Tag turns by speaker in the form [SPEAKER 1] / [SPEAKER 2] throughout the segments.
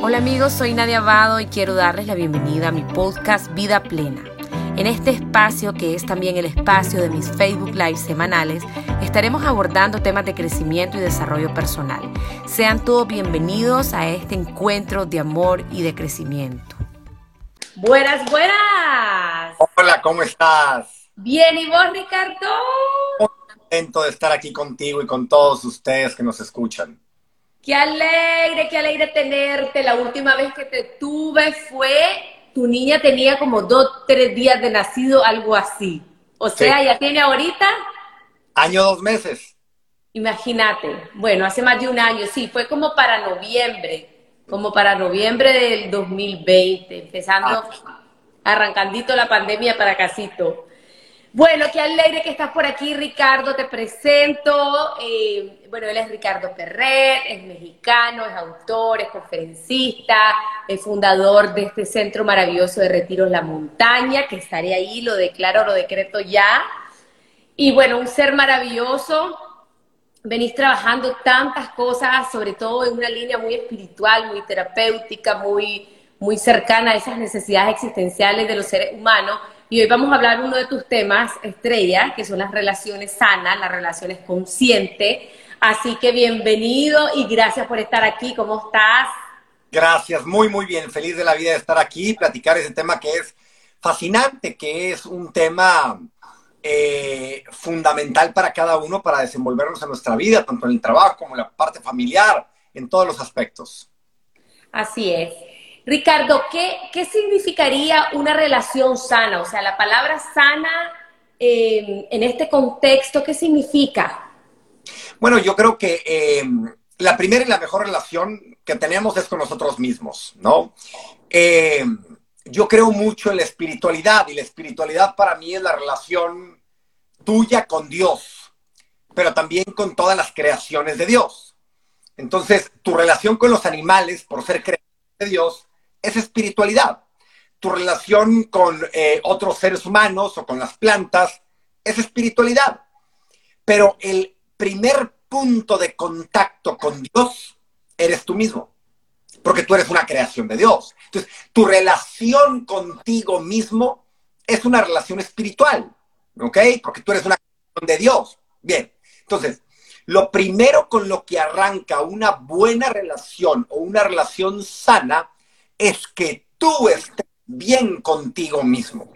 [SPEAKER 1] Hola amigos, soy Nadia Abado y quiero darles la bienvenida a mi podcast Vida Plena. En este espacio, que es también el espacio de mis Facebook Live semanales, estaremos abordando temas de crecimiento y desarrollo personal. Sean todos bienvenidos a este encuentro de amor y de crecimiento. Buenas, buenas.
[SPEAKER 2] Hola, ¿cómo estás?
[SPEAKER 1] Bien, ¿y vos, Ricardo?
[SPEAKER 2] Muy contento de estar aquí contigo y con todos ustedes que nos escuchan.
[SPEAKER 1] Qué alegre, qué alegre tenerte. La última vez que te tuve fue, tu niña tenía como dos, tres días de nacido, algo así. O sea, ya tiene ahorita...
[SPEAKER 2] Año, dos meses.
[SPEAKER 1] Imagínate. Bueno, hace más de un año, sí, fue como para noviembre, como para noviembre del 2020, empezando, ah. arrancandito la pandemia para casito. Bueno, qué alegre que estás por aquí, Ricardo. Te presento. Eh, bueno, él es Ricardo Perret, es mexicano, es autor, es conferencista, es fundador de este centro maravilloso de Retiros La Montaña, que estaré ahí, lo declaro, lo decreto ya. Y bueno, un ser maravilloso. Venís trabajando tantas cosas, sobre todo en una línea muy espiritual, muy terapéutica, muy, muy cercana a esas necesidades existenciales de los seres humanos y hoy vamos a hablar uno de tus temas estrella, que son las relaciones sanas, las relaciones conscientes. Así que bienvenido y gracias por estar aquí. ¿Cómo estás?
[SPEAKER 2] Gracias, muy, muy bien. Feliz de la vida de estar aquí y platicar ese tema que es fascinante, que es un tema eh, fundamental para cada uno para desenvolvernos en nuestra vida, tanto en el trabajo como en la parte familiar, en todos los aspectos.
[SPEAKER 1] Así es. Ricardo, ¿qué, significaría una relación sana? O sea, la palabra sana eh, en este contexto, ¿qué significa?
[SPEAKER 2] Bueno, yo creo que eh, la primera y la mejor relación que tenemos es con nosotros mismos, ¿no? Eh, yo creo mucho en la espiritualidad y la espiritualidad para mí es la relación tuya con Dios, pero también con todas las creaciones de Dios. Entonces, tu relación con los animales, por ser creación de Dios, es espiritualidad. Tu relación con eh, otros seres humanos o con las plantas es espiritualidad. Pero el primer punto de contacto con Dios eres tú mismo, porque tú eres una creación de Dios. Entonces, tu relación contigo mismo es una relación espiritual, ¿ok? Porque tú eres una creación de Dios. Bien, entonces, lo primero con lo que arranca una buena relación o una relación sana es que tú estés bien contigo mismo.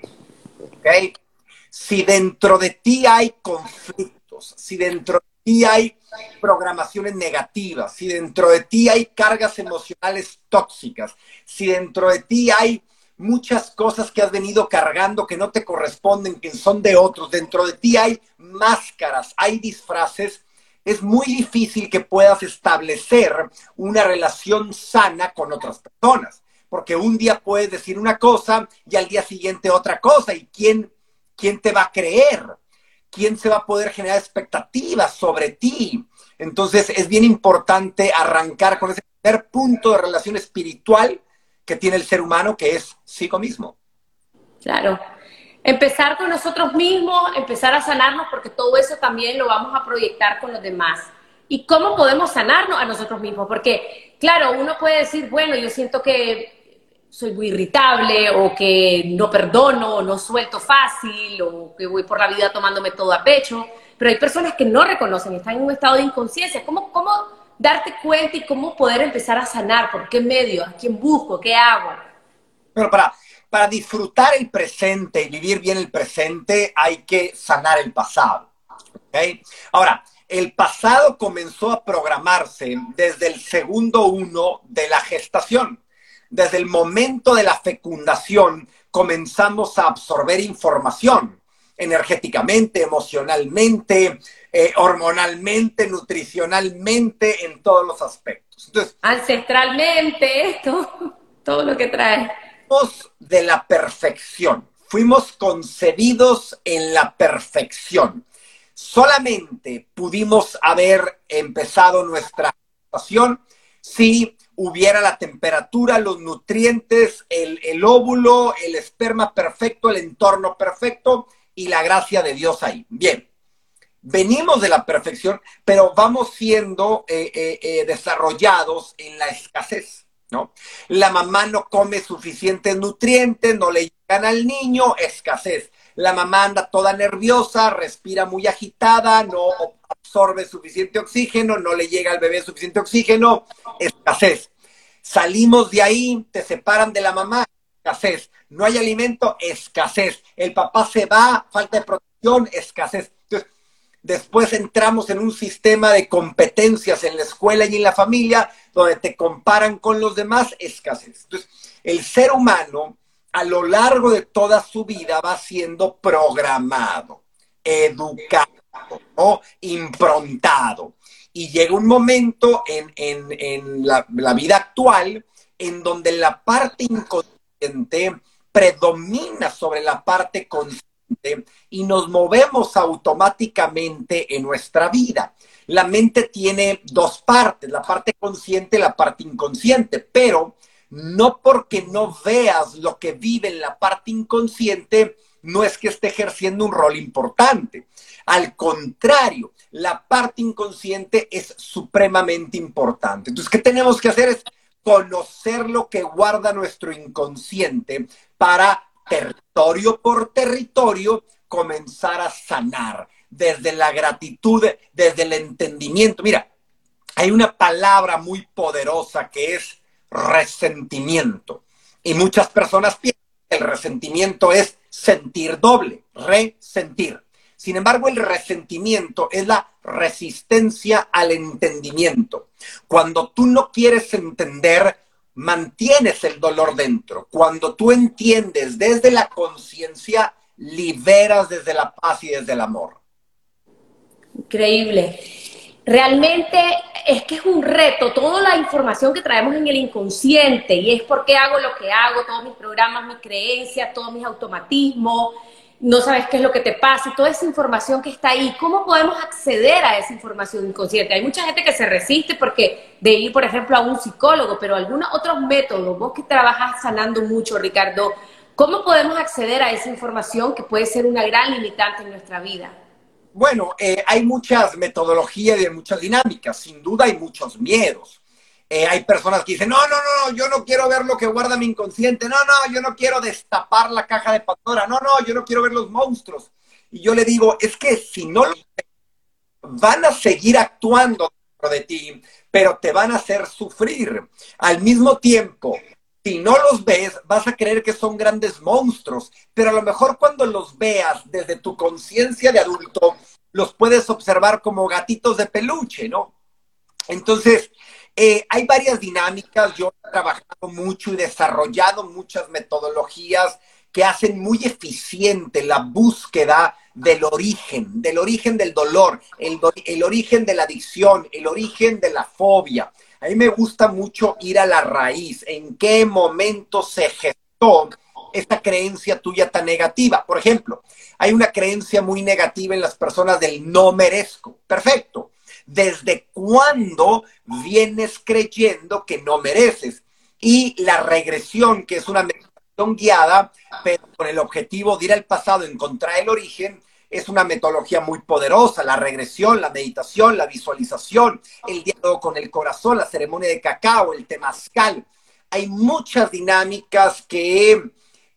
[SPEAKER 2] Si dentro de ti hay conflictos, si dentro de ti hay programaciones negativas, si dentro de ti hay cargas emocionales tóxicas, si dentro de ti hay muchas cosas que has venido cargando que no te corresponden, que son de otros, dentro de ti hay máscaras, hay disfraces, es muy difícil que puedas establecer una relación sana con otras personas porque un día puedes decir una cosa y al día siguiente otra cosa. ¿Y quién, quién te va a creer? ¿Quién se va a poder generar expectativas sobre ti? Entonces es bien importante arrancar con ese primer punto de relación espiritual que tiene el ser humano, que es sí mismo.
[SPEAKER 1] Claro. Empezar con nosotros mismos, empezar a sanarnos, porque todo eso también lo vamos a proyectar con los demás. ¿Y cómo podemos sanarnos a nosotros mismos? Porque, claro, uno puede decir, bueno, yo siento que soy muy irritable o que no perdono o no suelto fácil o que voy por la vida tomándome todo a pecho, pero hay personas que no reconocen, están en un estado de inconsciencia. ¿Cómo, cómo darte cuenta y cómo poder empezar a sanar? ¿Por qué medio? ¿A quién busco? ¿Qué hago?
[SPEAKER 2] Bueno, para, para disfrutar el presente y vivir bien el presente hay que sanar el pasado. ¿okay? Ahora, el pasado comenzó a programarse desde el segundo uno de la gestación desde el momento de la fecundación comenzamos a absorber información energéticamente, emocionalmente, eh, hormonalmente, nutricionalmente, en todos los aspectos.
[SPEAKER 1] Ancestralmente, todo, todo lo que trae.
[SPEAKER 2] De la perfección, fuimos concebidos en la perfección. Solamente pudimos haber empezado nuestra situación si hubiera la temperatura, los nutrientes, el, óvulo, el esperma perfecto, el entorno perfecto y la gracia de Dios ahí. Bien, venimos de la perfección, pero vamos siendo eh, eh, eh, desarrollados en la escasez. ¿no? La mamá no come suficientes nutrientes, no le llegan al niño, escasez. La mamá anda toda nerviosa, respira muy agitada, no absorbe suficiente oxígeno, no le llega al bebé suficiente oxígeno, escasez. Salimos de ahí, te separan de la mamá, escasez. No hay alimento, escasez. El papá se va, falta de protección, escasez. Entonces, después entramos en un sistema de competencias en la escuela y en la familia, donde te comparan con los demás, escasez. Entonces, el ser humano a lo largo de toda su vida va siendo programado, educado, improntado. Y llega un momento en, la, la vida actual en donde la parte inconsciente predomina sobre la parte consciente y nos movemos automáticamente en nuestra vida. La mente tiene dos partes, la parte consciente y la parte inconsciente, pero no porque no veas lo que vive en la parte inconsciente, no es que esté ejerciendo un rol importante. Al contrario, la parte inconsciente es supremamente importante. Entonces, ¿qué tenemos que hacer? Es conocer lo que guarda nuestro inconsciente para territorio por territorio comenzar a sanar desde la gratitud, desde el entendimiento. Mira, hay una palabra muy poderosa que es resentimiento. Y muchas personas piensan que el resentimiento es sentir doble, resentir. Sin embargo, el resentimiento es la resistencia al entendimiento. Cuando tú no quieres entender, mantienes el dolor dentro. Cuando tú entiendes desde la conciencia, liberas desde la paz y desde el amor.
[SPEAKER 1] Increíble. Realmente es que es un reto, toda la información que traemos en el inconsciente y es por qué hago lo que hago, todos mis programas, mis creencias, todos mis automatismos, no sabes qué es lo que te pasa, toda esa información que está ahí, ¿cómo podemos acceder a esa información inconsciente? Hay mucha gente que se resiste porque de ir, por ejemplo, a un psicólogo, pero algunos otros métodos, vos que trabajas sanando mucho, Ricardo, ¿cómo podemos acceder a esa información que puede ser una gran limitante en nuestra vida?
[SPEAKER 2] Bueno, eh, hay muchas metodologías y muchas dinámicas, sin duda hay muchos miedos. Eh, hay personas que dicen, no, no, no, yo no quiero ver lo que guarda mi inconsciente, no, no, yo no quiero destapar la caja de Pandora, no, no, yo no quiero ver los monstruos. Y yo le digo, es que si no lo van a seguir actuando dentro de ti, pero te van a hacer sufrir. Al mismo tiempo, si no los ves, vas a creer que son grandes monstruos, pero a lo mejor cuando los veas desde tu conciencia de adulto, los puedes observar como gatitos de peluche, ¿no? Entonces, eh, hay varias dinámicas, yo he trabajado mucho y desarrollado muchas metodologías que hacen muy eficiente la búsqueda del origen, del origen del dolor, el, el, origen de la adicción, el origen de la fobia. A mí me gusta mucho ir a la raíz, en qué momento se gestó esta creencia tuya tan negativa. Por ejemplo, hay una creencia muy negativa en las personas del no merezco. Perfecto. ¿Desde cuándo vienes creyendo que no mereces? Y la regresión, que es una meditación guiada, pero con el objetivo de ir al pasado, encontrar el origen, es una metodología muy poderosa. La regresión, la meditación, la visualización, el diálogo con el corazón, la ceremonia de cacao, el temazcal. Hay muchas dinámicas que he,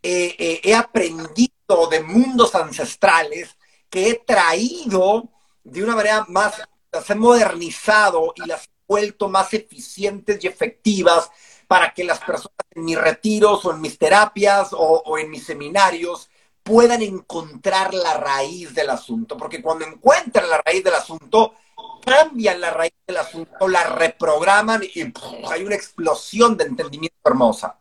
[SPEAKER 2] eh, he aprendido de mundos ancestrales que he traído de una manera más las he modernizado y las he vuelto más eficientes y efectivas para que las personas en mis retiros o en mis terapias o, en mis seminarios puedan encontrar la raíz del asunto, porque cuando encuentran la raíz del asunto, cambian la raíz del asunto, la reprograman y hay una explosión de entendimiento hermosa.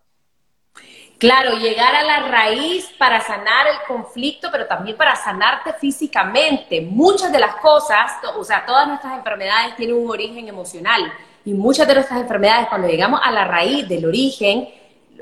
[SPEAKER 1] Claro, llegar a la raíz para sanar el conflicto, pero también para sanarte físicamente. Muchas de las cosas, o sea, todas nuestras enfermedades tienen un origen emocional y muchas de nuestras enfermedades, cuando llegamos a la raíz del origen,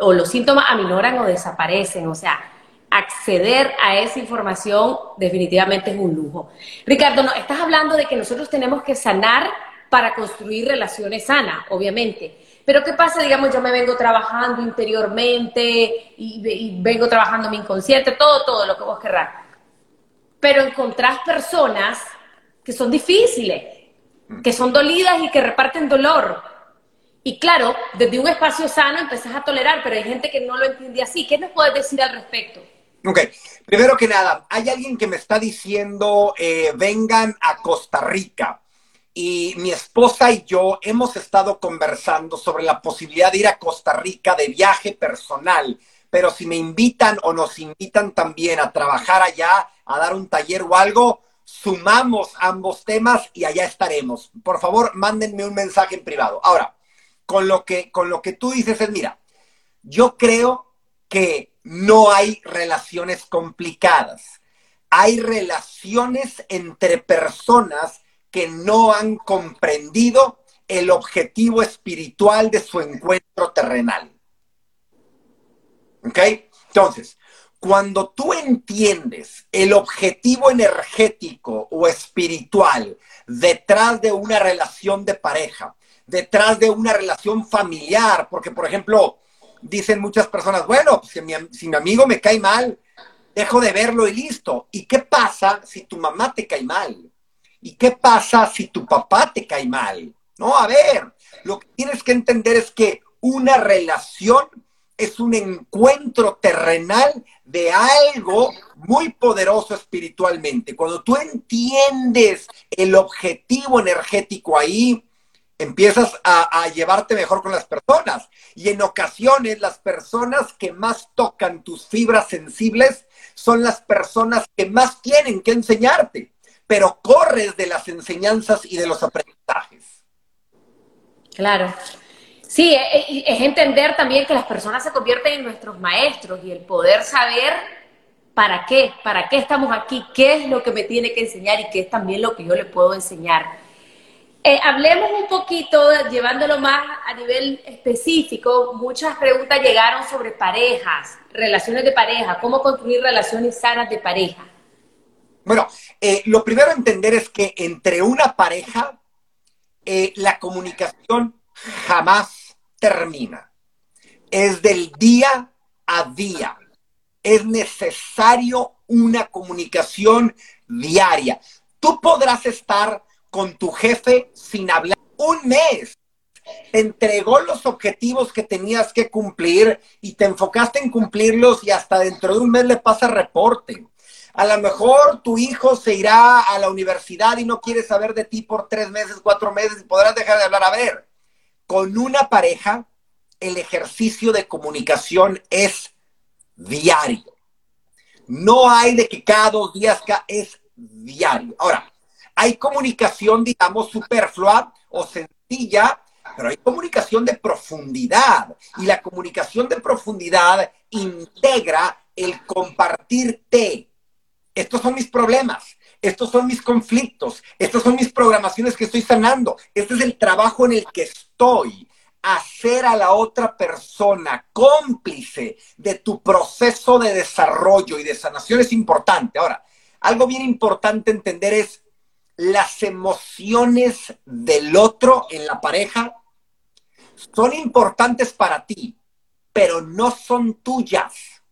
[SPEAKER 1] o los síntomas aminoran o desaparecen. O sea, acceder a esa información definitivamente es un lujo. Ricardo, no, estás hablando de que nosotros tenemos que sanar para construir relaciones sanas, obviamente. Pero ¿qué pasa? Digamos, yo me vengo trabajando interiormente y, vengo trabajando mi inconsciente, todo, todo lo que vos querrás. Pero encontrás personas que son difíciles, que son dolidas y que reparten dolor. Y claro, desde un espacio sano empezás a tolerar, pero hay gente que no lo entiende así. ¿Qué nos puedes decir al respecto?
[SPEAKER 2] Ok, primero que nada, hay alguien que me está diciendo, eh, vengan a Costa Rica. Y mi esposa y yo hemos estado conversando sobre la posibilidad de ir a Costa Rica de viaje personal. Pero si me invitan o nos invitan también a trabajar allá, a dar un taller o algo, sumamos ambos temas y allá estaremos. Por favor, mándenme un mensaje en privado. Ahora, con lo que, con lo que tú dices es, mira, yo creo que no hay relaciones complicadas. Hay relaciones entre personas que no han comprendido el objetivo espiritual de su encuentro terrenal. ¿Ok? Entonces, cuando tú entiendes el objetivo energético o espiritual detrás de una relación de pareja, detrás de una relación familiar, porque por ejemplo, dicen muchas personas, bueno, si, mi, si mi amigo me cae mal, dejo de verlo y listo. ¿Y qué pasa si tu mamá te cae mal? ¿Y qué pasa si tu papá te cae mal? No, a ver, lo que tienes que entender es que una relación es un encuentro terrenal de algo muy poderoso espiritualmente. Cuando tú entiendes el objetivo energético ahí, empiezas a, llevarte mejor con las personas. Y en ocasiones las personas que más tocan tus fibras sensibles son las personas que más tienen que enseñarte, pero corres de las enseñanzas y de los aprendizajes.
[SPEAKER 1] Claro. Sí, e, e, es entender también que las personas se convierten en nuestros maestros y el poder saber para qué, para qué estamos aquí, qué es lo que me tiene que enseñar y qué es también lo que yo le puedo enseñar. Eh, hablemos un poquito, llevándolo más a nivel específico, muchas preguntas llegaron sobre parejas, relaciones de pareja, cómo construir relaciones sanas de pareja.
[SPEAKER 2] Bueno, eh, lo primero a entender es que entre una pareja, eh, la comunicación jamás termina. Es del día a día. Es necesario una comunicación diaria. Tú podrás estar con tu jefe sin hablar un mes. Te entregó los objetivos que tenías que cumplir y te enfocaste en cumplirlos y hasta dentro de un mes le pasa reporte. A lo mejor tu hijo se irá a la universidad y no quiere saber de ti por tres meses, cuatro meses y podrás dejar de hablar. A ver, con una pareja, el ejercicio de comunicación es diario. No hay de que cada dos días es diario. Ahora, hay comunicación, digamos, superflua o sencilla, pero hay comunicación de profundidad. Y la comunicación de profundidad integra el compartirte. Estos son mis problemas. Estos son mis conflictos, estas son mis programaciones que estoy sanando, este es el trabajo en el que estoy. Hacer a la otra persona cómplice de tu proceso de desarrollo y de sanación es importante. Ahora, algo bien importante entender es las emociones del otro en la pareja son importantes para ti, pero no son tuyas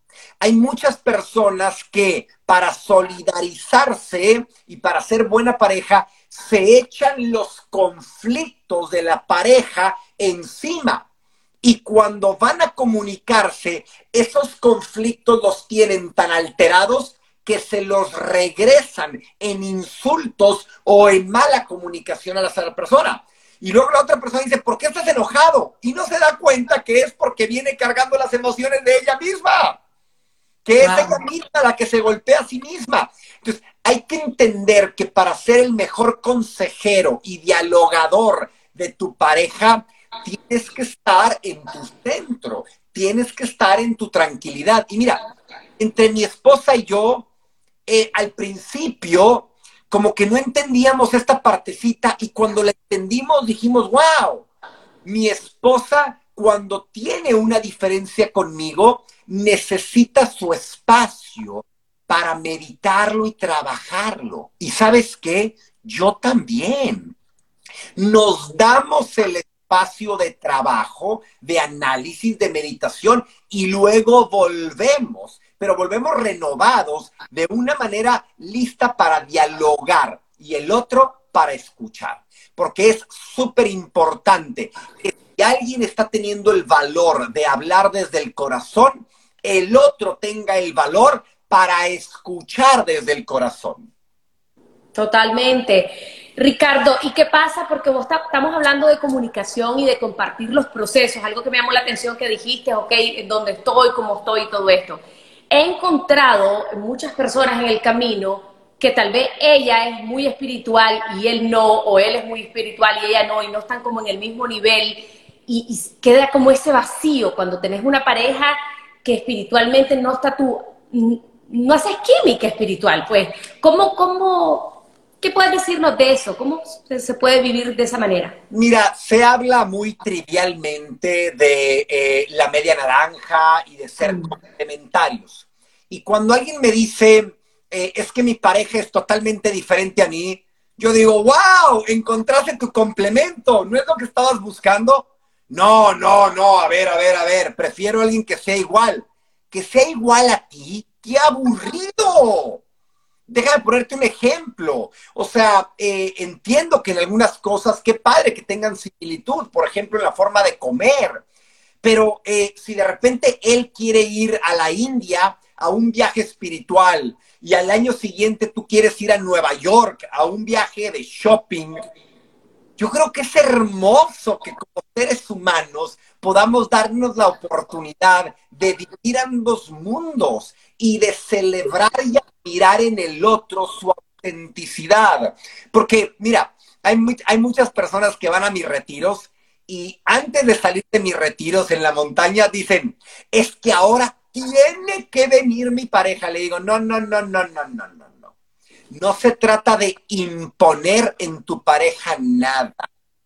[SPEAKER 2] hay muchas personas que para solidarizarse y para ser buena pareja, se echan los conflictos de la pareja encima. Y cuando van a comunicarse, esos conflictos los tienen tan alterados que se los regresan en insultos o en mala comunicación a la otra persona. Y luego la otra persona dice, ¿por qué estás enojado? Y no se da cuenta que es porque viene cargando las emociones de ella misma que es ella misma la que se golpea a sí misma. Entonces, hay que entender que para ser el mejor consejero y dialogador de tu pareja, tienes que estar en tu centro, tienes que estar en tu tranquilidad. Y mira, entre mi esposa y yo, eh, al principio, como que no entendíamos esta partecita y cuando la entendimos dijimos, wow, mi esposa cuando tiene una diferencia conmigo, necesita su espacio para meditarlo y trabajarlo. Y sabes qué, yo también. Nos damos el espacio de trabajo, de análisis, de meditación y luego volvemos, pero volvemos renovados de una manera lista para dialogar y el otro para escuchar, porque es súper importante que si alguien está teniendo el valor de hablar desde el corazón, el otro tenga el valor para escuchar desde el corazón.
[SPEAKER 1] Totalmente. Ricardo, ¿y qué pasa? Porque vos estamos hablando de comunicación y de compartir los procesos, algo que me llamó la atención que dijiste, ok, en dónde estoy, cómo estoy y todo esto. He encontrado muchas personas en el camino que tal vez ella es muy espiritual y él no, o él es muy espiritual y ella no, y no están como en el mismo nivel, y, y queda como ese vacío cuando tenés una pareja que espiritualmente no está tú, no haces química espiritual, pues. ¿Cómo, cómo, qué puedes decirnos de eso? ¿Cómo se puede vivir de esa manera?
[SPEAKER 2] Mira, se habla muy trivialmente de eh, la media naranja y de ser mm. complementarios. Y cuando alguien me dice, eh, es que mi pareja es totalmente diferente a mí, yo digo, wow, encontraste tu complemento, ¿no es lo que estabas buscando? No, no, no, a ver, a ver, a ver, prefiero a alguien que sea igual. Que sea igual a ti, qué aburrido. Déjame ponerte un ejemplo. O sea, eh, entiendo que en algunas cosas, qué padre que tengan similitud, por ejemplo, en la forma de comer. Pero eh, si de repente él quiere ir a la India a un viaje espiritual y al año siguiente tú quieres ir a Nueva York a un viaje de shopping, yo creo que es hermoso que como seres humanos podamos darnos la oportunidad de vivir ambos mundos y de celebrar y admirar en el otro su autenticidad. Porque, mira, hay, hay muchas personas que van a mis retiros y antes de salir de mis retiros en la montaña dicen, es que ahora tiene que venir mi pareja. Le digo, no, no, no, no, no, no, no no se trata de imponer en tu pareja nada,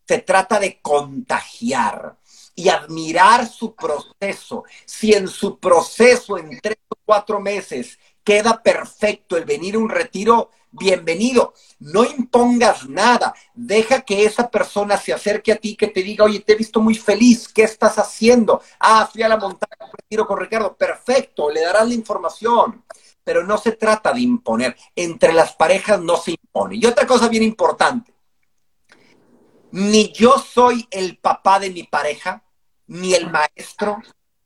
[SPEAKER 2] se trata de contagiar y admirar su proceso. Si en su proceso, en tres o cuatro meses, queda perfecto el venir a un retiro, bienvenido. No impongas nada. Deja que esa persona se acerque a ti, que te diga, oye, te he visto muy feliz, ¿qué estás haciendo? Ah, fui a la montaña, retiro con Ricardo. Perfecto, le darás la información pero no se trata de imponer. Entre las parejas no se impone. Y otra cosa bien importante, ni yo soy el papá de mi pareja, ni el maestro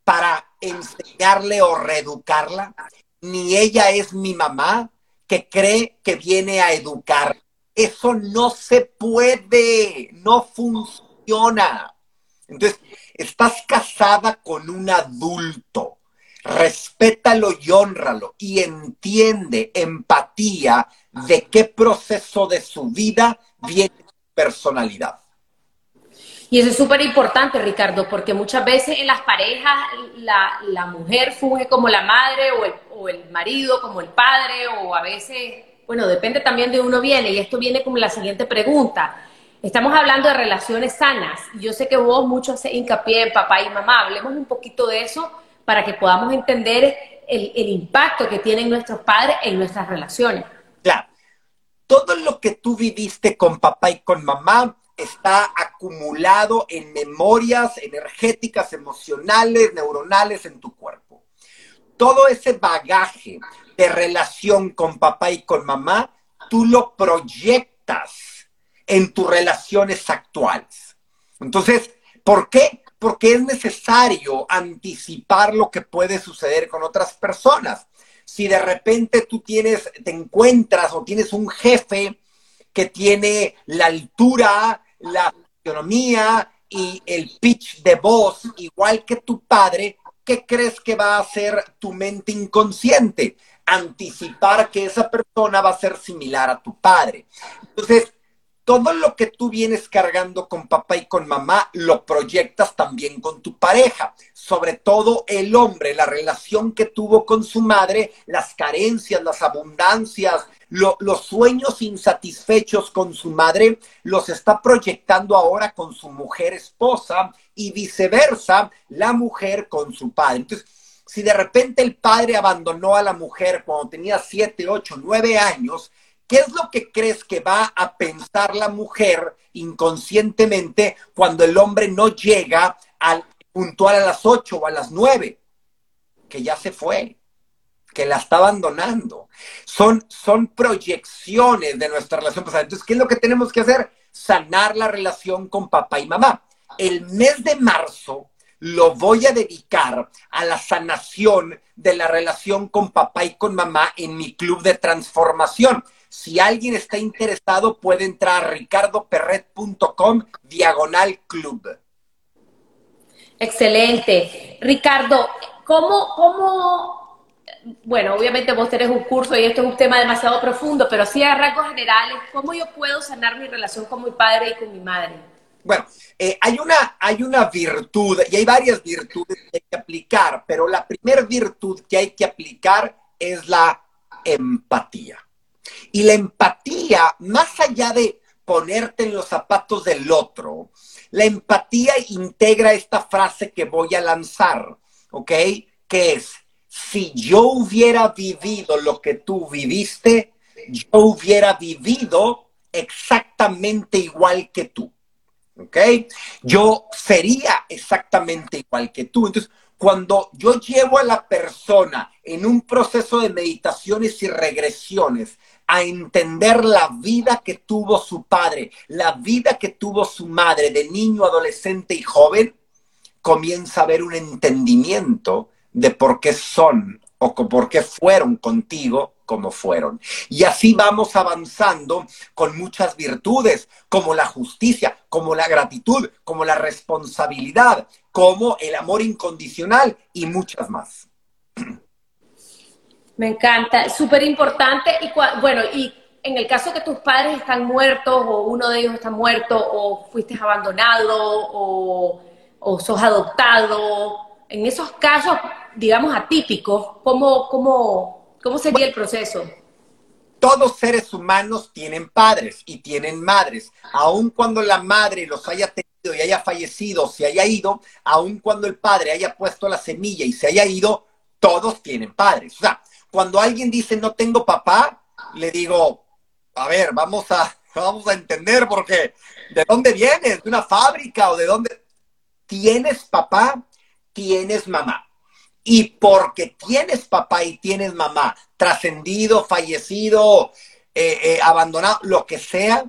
[SPEAKER 2] para enseñarle o reeducarla, ni ella es mi mamá que cree que viene a educar. Eso no se puede, no funciona. Entonces, estás casada con un adulto respétalo y honralo y entiende empatía de qué proceso de su vida viene su personalidad.
[SPEAKER 1] Y eso es súper importante, Ricardo, porque muchas veces en las parejas la, mujer funge como la madre o el, o el, marido como el padre o a veces, bueno, depende también de uno viene. Y esto viene como la siguiente pregunta. Estamos hablando de relaciones sanas. Yo sé que vos mucho haces hincapié en papá y mamá. Hablemos un poquito de eso para que podamos entender el, impacto que tienen nuestros padres en nuestras relaciones.
[SPEAKER 2] Claro. Todo lo que tú viviste con papá y con mamá está acumulado en memorias energéticas, emocionales, neuronales en tu cuerpo. Todo ese bagaje de relación con papá y con mamá, tú lo proyectas en tus relaciones actuales. Entonces, ¿por qué? porque es necesario anticipar lo que puede suceder con otras personas. Si de repente tú tienes, te encuentras o tienes un jefe que tiene la altura, la economía y el pitch de voz igual que tu padre, ¿qué crees que va a hacer tu mente inconsciente? Anticipar que esa persona va a ser similar a tu padre. Entonces, todo lo que tú vienes cargando con papá y con mamá lo proyectas también con tu pareja. Sobre todo el hombre, la relación que tuvo con su madre, las carencias, las abundancias, los sueños insatisfechos con su madre, los está proyectando ahora con su mujer esposa y viceversa, la mujer con su padre. Entonces, si de repente el padre abandonó a la mujer cuando tenía siete, ocho, nueve años, ¿Qué es lo que crees que va a pensar la mujer inconscientemente cuando el hombre no llega al puntual a las 8 o a las 9? Que ya se fue, que la está abandonando. Son, son proyecciones de nuestra relación pasada. Entonces, ¿qué es lo que tenemos que hacer? Sanar la relación con papá y mamá. el mes de marzo lo voy a dedicar a la sanación de la relación con papá y con mamá en mi club de transformación. Si alguien está interesado, puede entrar a ricardoperret.com diagonal club.
[SPEAKER 1] Excelente. Ricardo, ¿cómo, cómo, bueno, obviamente vos tenés un curso y esto es un tema demasiado profundo, pero sí a rasgos generales, ¿cómo yo puedo sanar mi relación con mi padre y con mi madre?
[SPEAKER 2] Bueno, eh, hay, una, hay una virtud, y hay varias virtudes que hay que aplicar, pero la primera virtud que hay que aplicar es la empatía. Y la empatía, más allá de ponerte en los zapatos del otro, la empatía integra esta frase que voy a lanzar, ¿ok? Que es, si yo hubiera vivido lo que tú viviste, yo hubiera vivido exactamente igual que tú. ¿ok? Yo sería exactamente igual que tú. Entonces, cuando yo llevo a la persona en un proceso de meditaciones y regresiones a entender la vida que tuvo su padre, la vida que tuvo su madre de niño, adolescente y joven, comienza a haber un entendimiento de por qué son o por qué fueron contigo como fueron. Y así vamos avanzando con muchas virtudes, como la justicia, como la gratitud, como la responsabilidad, como el amor incondicional y muchas más.
[SPEAKER 1] Me encanta, súper importante. Y bueno, y en el caso que tus padres están muertos o uno de ellos está muerto o fuiste abandonado o, o sos adoptado, en esos casos, digamos, atípicos, ¿cómo, cómo, cómo sería el proceso?
[SPEAKER 2] Todos seres humanos tienen padres y tienen madres. Aun cuando la madre los haya tenido y haya fallecido, se haya ido, aun cuando el padre haya puesto la semilla y se haya ido, todos tienen padres. O sea, cuando alguien dice no tengo papá, le digo, a ver, vamos a, vamos a entender porque ¿de dónde vienes? ¿De una fábrica o de dónde? ¿Tienes papá? Tienes mamá. Y porque tienes papá y tienes mamá, trascendido, fallecido, eh, eh, abandonado, lo que sea,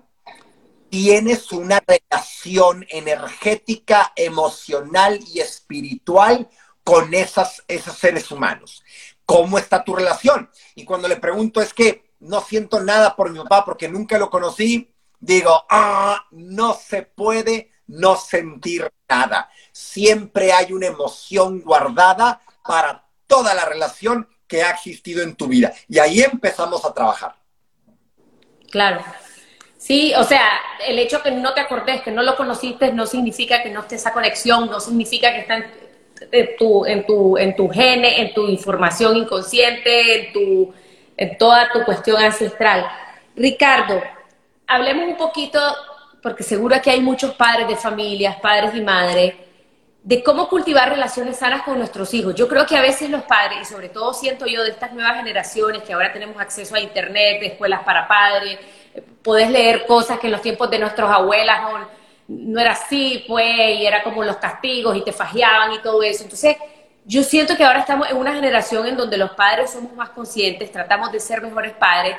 [SPEAKER 2] tienes una relación energética, emocional y espiritual con esas, esos seres humanos. ¿Cómo está tu relación? Y cuando le pregunto es que no siento nada por mi papá porque nunca lo conocí, digo, ah, no se puede no sentir nada. Siempre hay una emoción guardada para toda la relación que ha existido en tu vida. Y ahí empezamos a trabajar.
[SPEAKER 1] Claro. Sí, o sea, el hecho que no te acordes, que no lo conociste, no significa que no esté esa conexión, no significa que está en, tu, en, tu, en tu gene, en tu información inconsciente, en, tu, en toda tu cuestión ancestral. Ricardo, hablemos un poquito porque seguro que hay muchos padres de familias, padres y madres, de cómo cultivar relaciones sanas con nuestros hijos. Yo creo que a veces los padres, y sobre todo siento yo de estas nuevas generaciones que ahora tenemos acceso a internet, de escuelas para padres, podés leer cosas que en los tiempos de nuestros abuelas no, era así, pues, y era como los castigos y te fajeaban y todo eso. Entonces, yo siento que ahora estamos en una generación en donde los padres somos más conscientes, tratamos de ser mejores padres,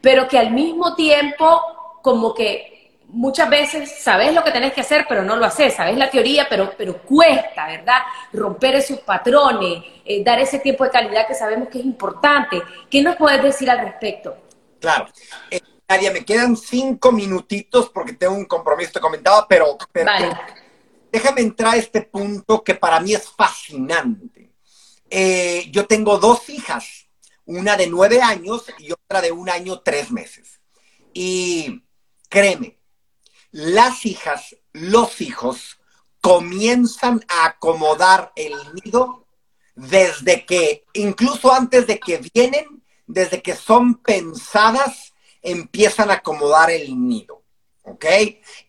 [SPEAKER 1] pero que al mismo tiempo como que muchas veces sabes lo que tenés que hacer, pero no lo haces, sabes la teoría, pero, pero cuesta, ¿verdad? Romper esos patrones, eh, dar ese tiempo de calidad que sabemos que es importante. ¿Qué nos puedes decir al respecto?
[SPEAKER 2] Claro. Eh, Nadia, me quedan cinco minutitos porque tengo un compromiso, te comentaba, pero, déjame entrar a este punto que para mí es fascinante. Eh, yo tengo dos hijas, una de nueve años y otra de un año, tres meses. Y créeme, las hijas, los hijos comienzan a acomodar el nido desde que, incluso antes de que vienen, desde que son pensadas, empiezan a acomodar el nido. ¿Ok?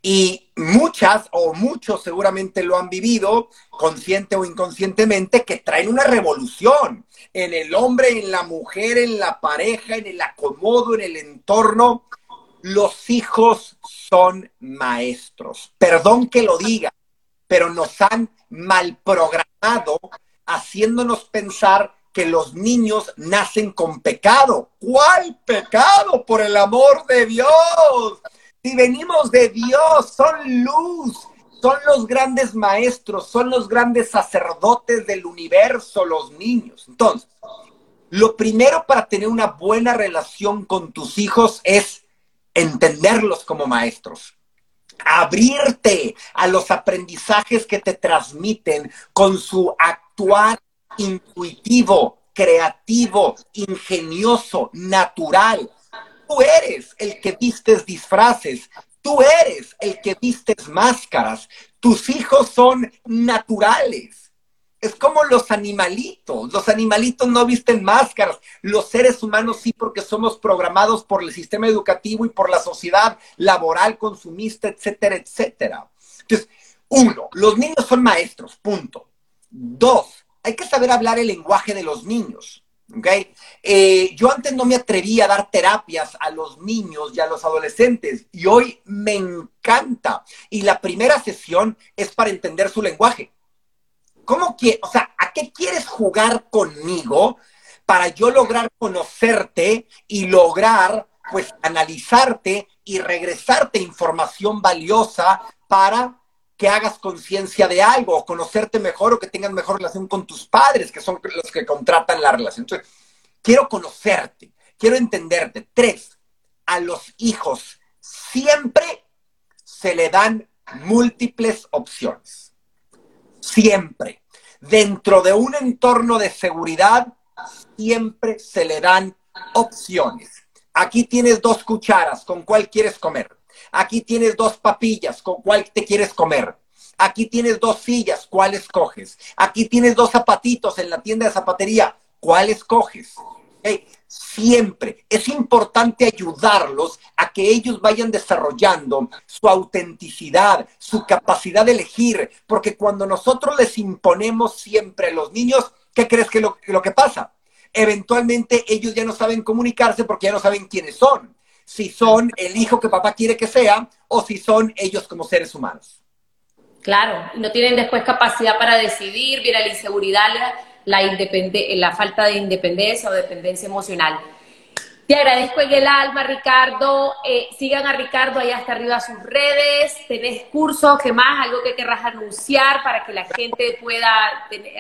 [SPEAKER 2] Y muchas o muchos seguramente lo han vivido, consciente o inconscientemente, que traen una revolución en el hombre, en la mujer, en la pareja, en el acomodo, en el entorno los hijos son maestros. Perdón que lo diga, pero nos han mal programado haciéndonos pensar que los niños nacen con pecado. ¿Cuál pecado? Por el amor de Dios. Si venimos de Dios, son luz, son los grandes maestros, son los grandes sacerdotes del universo, los niños. Entonces, lo primero para tener una buena relación con tus hijos es entenderlos como maestros. Abrirte a los aprendizajes que te transmiten con su actuar intuitivo, creativo, ingenioso, natural. Tú eres el que vistes disfraces, tú eres el que vistes máscaras, tus hijos son naturales es como los animalitos. Los animalitos no visten máscaras. Los seres humanos sí porque somos programados por el sistema educativo y por la sociedad laboral, consumista, etcétera, etcétera. Entonces, uno, los niños son maestros, punto. Dos, hay que saber hablar el lenguaje de los niños. ¿okay? Eh, yo antes no me atrevía a dar terapias a los niños y a los adolescentes y hoy me encanta. Y la primera sesión es para entender su lenguaje. ¿Cómo que, o sea, a qué quieres jugar conmigo para yo lograr conocerte y lograr, pues, analizarte y regresarte información valiosa para que hagas conciencia de algo, o conocerte mejor o que tengas mejor relación con tus padres, que son los que contratan la relación. Entonces, quiero conocerte, quiero entenderte. Tres, a los hijos siempre se le dan múltiples opciones siempre. Dentro de un entorno de seguridad, siempre se le dan opciones. Aquí tienes dos cucharas, ¿con cuál quieres comer? Aquí tienes dos papillas, ¿con cuál te quieres comer? Aquí tienes dos sillas, ¿cuál escoges? Aquí tienes dos zapatitos en la tienda de zapatería, ¿cuál escoges? Siempre es importante ayudarlos a que ellos vayan desarrollando su autenticidad, su capacidad de elegir, porque cuando nosotros les imponemos siempre a los niños, ¿qué crees que lo, lo que pasa? Eventualmente ellos ya no saben comunicarse porque ya no saben quiénes son, si son el hijo que papá quiere que sea o si son ellos como seres humanos.
[SPEAKER 1] Claro, no tienen después capacidad para decidir, viene la inseguridad, la, la falta de independencia o dependencia emocional. Te agradezco en el alma, Ricardo. Eh, sigan a Ricardo allá hasta arriba sus redes. Tenés cursos, ¿qué más? Algo que querrás anunciar para que la gente pueda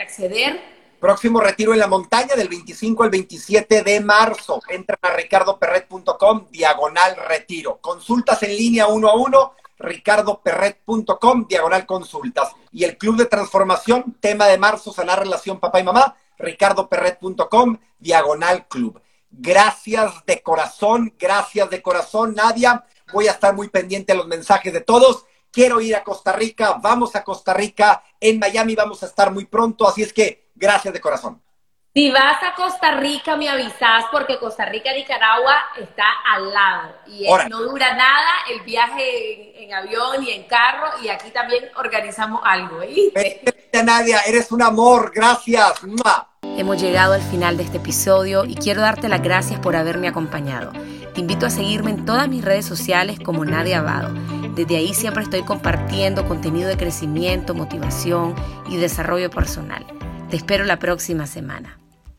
[SPEAKER 1] acceder.
[SPEAKER 2] Próximo retiro en la montaña del 25 al 27 de marzo. Entran a ricardoperret.com, diagonal retiro. Consultas en línea uno a uno ricardoperret.com, diagonal consultas. Y el Club de Transformación, tema de marzo, sanar relación papá y mamá, ricardoperret.com, diagonal club. Gracias de corazón, gracias de corazón, Nadia. Voy a estar muy pendiente de los mensajes de todos. Quiero ir a Costa Rica, vamos a Costa Rica, en Miami vamos a estar muy pronto, así es que gracias de corazón.
[SPEAKER 1] Si vas a Costa Rica, me avisas porque Costa Rica, Nicaragua está al lado y no dura nada el viaje en, avión y en carro y aquí también organizamos algo.
[SPEAKER 2] ¿viste? Nadia, eres un amor, gracias.
[SPEAKER 1] Hemos llegado al final de este episodio y quiero darte las gracias por haberme acompañado. Te invito a seguirme en todas mis redes sociales como Nadia Abado. Desde ahí siempre estoy compartiendo contenido de crecimiento, motivación y desarrollo personal. Te espero la próxima semana.